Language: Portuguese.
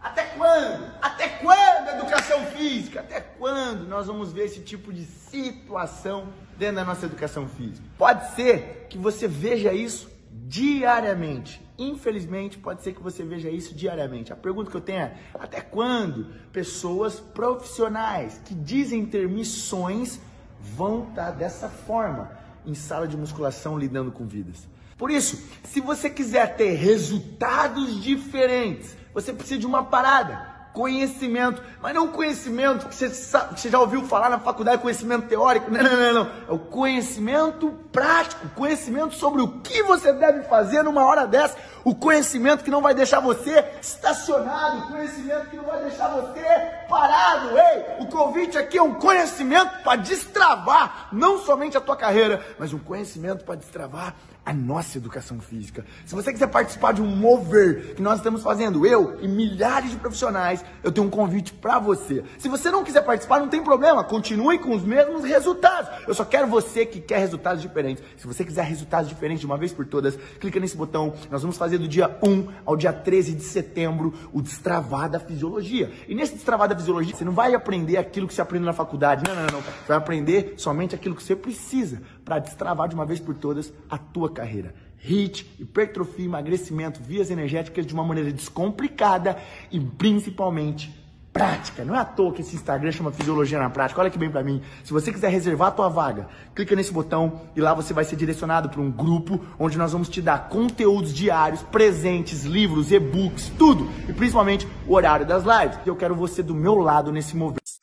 Até quando? Até quando educação física? Até quando nós vamos ver esse tipo de situação dentro da nossa educação física? Pode ser que você veja isso diariamente. Infelizmente, pode ser que você veja isso diariamente. A pergunta que eu tenho é: até quando pessoas profissionais que dizem ter missões vão estar dessa forma em sala de musculação lidando com vidas? Por isso, se você quiser ter resultados diferentes, você precisa de uma parada conhecimento, mas não conhecimento que você, sabe, que você já ouviu falar na faculdade, conhecimento teórico, não, não, não, não, é o conhecimento prático, conhecimento sobre o que você deve fazer numa hora dessa, o conhecimento que não vai deixar você estacionado, o conhecimento que não vai deixar você parado, ei, o convite aqui é um conhecimento para destravar não somente a tua carreira, mas um conhecimento para destravar a nossa educação física. Se você quiser participar de um mover que nós estamos fazendo, eu e milhares de profissionais, eu tenho um convite para você. Se você não quiser participar, não tem problema, continue com os mesmos resultados. Eu só quero você que quer resultados diferentes. Se você quiser resultados diferentes de uma vez por todas, clica nesse botão. Nós vamos fazer do dia 1 ao dia 13 de setembro o destravar da fisiologia. E nesse destravar da fisiologia, você não vai aprender aquilo que você aprende na faculdade. Não, não, não. Você vai aprender somente aquilo que você precisa para destravar de uma vez por todas a tua carreira. HIT, hipertrofia, emagrecimento, vias energéticas de uma maneira descomplicada e principalmente prática. Não é à toa que esse Instagram chama Fisiologia na Prática. Olha que bem para mim. Se você quiser reservar a tua vaga, clica nesse botão e lá você vai ser direcionado para um grupo onde nós vamos te dar conteúdos diários, presentes, livros, e-books, tudo. E principalmente o horário das lives. Eu quero você do meu lado nesse movimento.